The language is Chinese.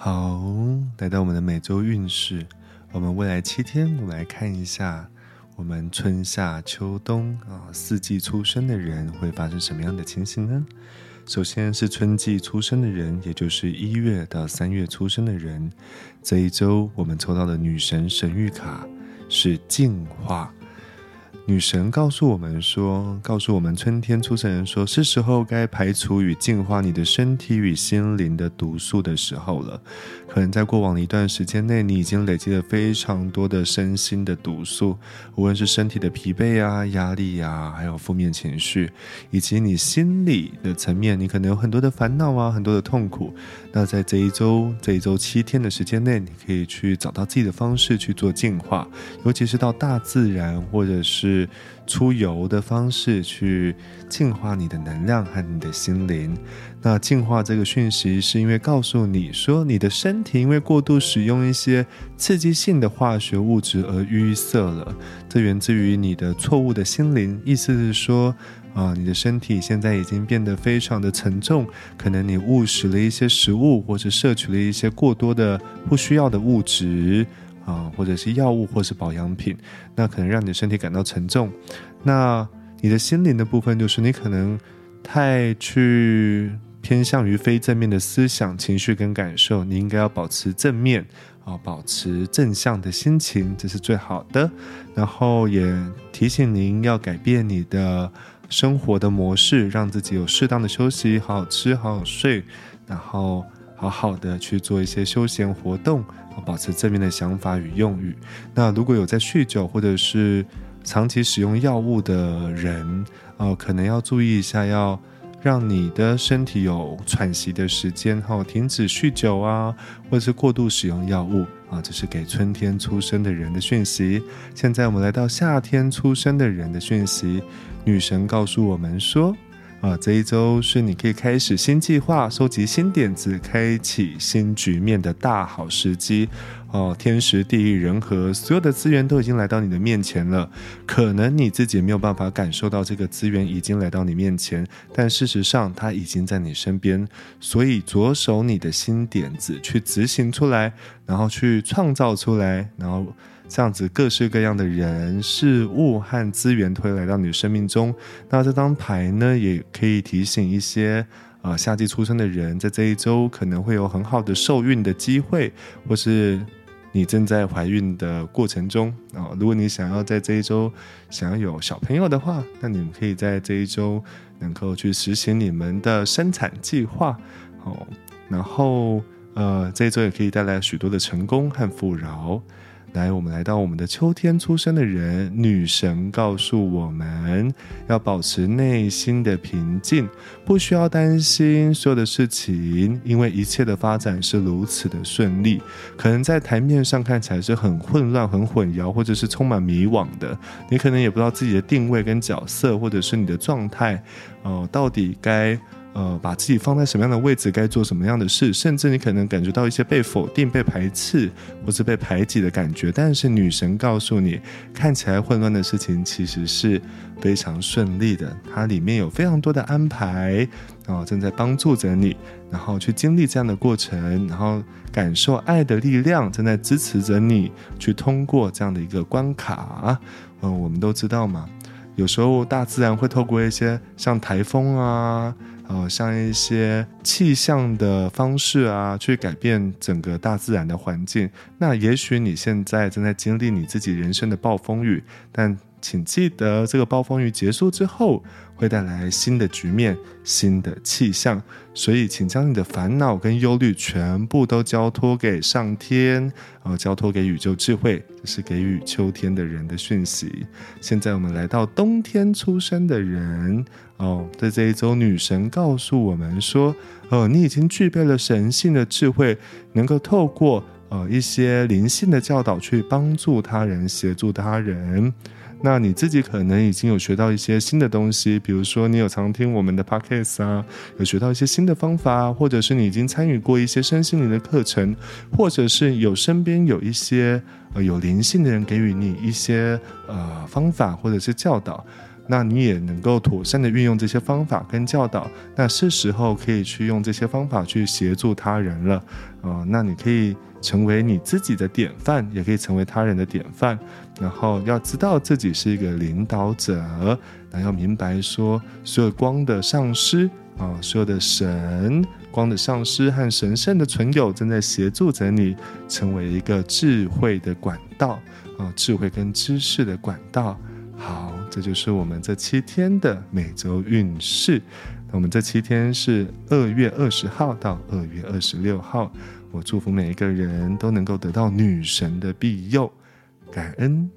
好，来到我们的每周运势，我们未来七天，我们来看一下我们春夏秋冬啊四季出生的人会发生什么样的情形呢？首先是春季出生的人，也就是一月到三月出生的人，这一周我们抽到的女神神谕卡是净化。女神告诉我们说：“告诉我们春天出生人说，是时候该排除与净化你的身体与心灵的毒素的时候了。可能在过往的一段时间内，你已经累积了非常多的身心的毒素，无论是身体的疲惫啊、压力啊，还有负面情绪，以及你心理的层面，你可能有很多的烦恼啊、很多的痛苦。那在这一周、这一周七天的时间内，你可以去找到自己的方式去做净化，尤其是到大自然或者是。”出游的方式去净化你的能量和你的心灵。那净化这个讯息是因为告诉你说，你的身体因为过度使用一些刺激性的化学物质而淤塞了，这源自于你的错误的心灵。意思是说，啊，你的身体现在已经变得非常的沉重，可能你误食了一些食物，或是摄取了一些过多的不需要的物质。啊，或者是药物，或是保养品，那可能让你的身体感到沉重。那你的心灵的部分，就是你可能太去偏向于非正面的思想、情绪跟感受。你应该要保持正面啊，保持正向的心情，这是最好的。然后也提醒您要改变你的生活的模式，让自己有适当的休息，好好吃，好好睡，然后好好的去做一些休闲活动。保持正面的想法与用语。那如果有在酗酒或者是长期使用药物的人，呃，可能要注意一下，要让你的身体有喘息的时间，哈，停止酗酒啊，或者是过度使用药物啊。这是给春天出生的人的讯息。现在我们来到夏天出生的人的讯息，女神告诉我们说。啊，这一周是你可以开始新计划、收集新点子、开启新局面的大好时机。哦，天时地利人和，所有的资源都已经来到你的面前了。可能你自己没有办法感受到这个资源已经来到你面前，但事实上它已经在你身边。所以着手你的新点子去执行出来，然后去创造出来，然后。这样子，各式各样的人事物和资源都会来到你的生命中。那这张牌呢，也可以提醒一些呃夏季出生的人，在这一周可能会有很好的受孕的机会，或是你正在怀孕的过程中啊。如果你想要在这一周想要有小朋友的话，那你们可以在这一周能够去实行你们的生产计划哦。然后呃，这一周也可以带来许多的成功和富饶。来，我们来到我们的秋天出生的人，女神告诉我们要保持内心的平静，不需要担心所有的事情，因为一切的发展是如此的顺利。可能在台面上看起来是很混乱、很混淆，或者是充满迷惘的，你可能也不知道自己的定位跟角色，或者是你的状态，哦，到底该。呃，把自己放在什么样的位置，该做什么样的事，甚至你可能感觉到一些被否定、被排斥或是被排挤的感觉。但是女神告诉你，看起来混乱的事情其实是非常顺利的，它里面有非常多的安排啊，正在帮助着你，然后去经历这样的过程，然后感受爱的力量正在支持着你去通过这样的一个关卡。嗯，我们都知道嘛，有时候大自然会透过一些像台风啊。呃，像一些气象的方式啊，去改变整个大自然的环境。那也许你现在正在经历你自己人生的暴风雨，但。请记得，这个暴风雨结束之后，会带来新的局面、新的气象。所以，请将你的烦恼跟忧虑全部都交托给上天，呃，交托给宇宙智慧。这是给予秋天的人的讯息。现在，我们来到冬天出生的人哦，在这一周，女神告诉我们说：，哦，你已经具备了神性的智慧，能够透过呃一些灵性的教导去帮助他人、协助他人。那你自己可能已经有学到一些新的东西，比如说你有常听我们的 podcast 啊，有学到一些新的方法，或者是你已经参与过一些身心灵的课程，或者是有身边有一些呃有灵性的人给予你一些呃方法或者是教导。那你也能够妥善的运用这些方法跟教导。那是时候可以去用这些方法去协助他人了啊。那你可以成为你自己的典范，也可以成为他人的典范。然后要知道自己是一个领导者，然后要明白说，所有光的上师啊，所有的神。光的上师和神圣的存有正在协助着你成为一个智慧的管道啊，智慧跟知识的管道。好，这就是我们这七天的每周运势。那我们这七天是二月二十号到二月二十六号。我祝福每一个人都能够得到女神的庇佑，感恩。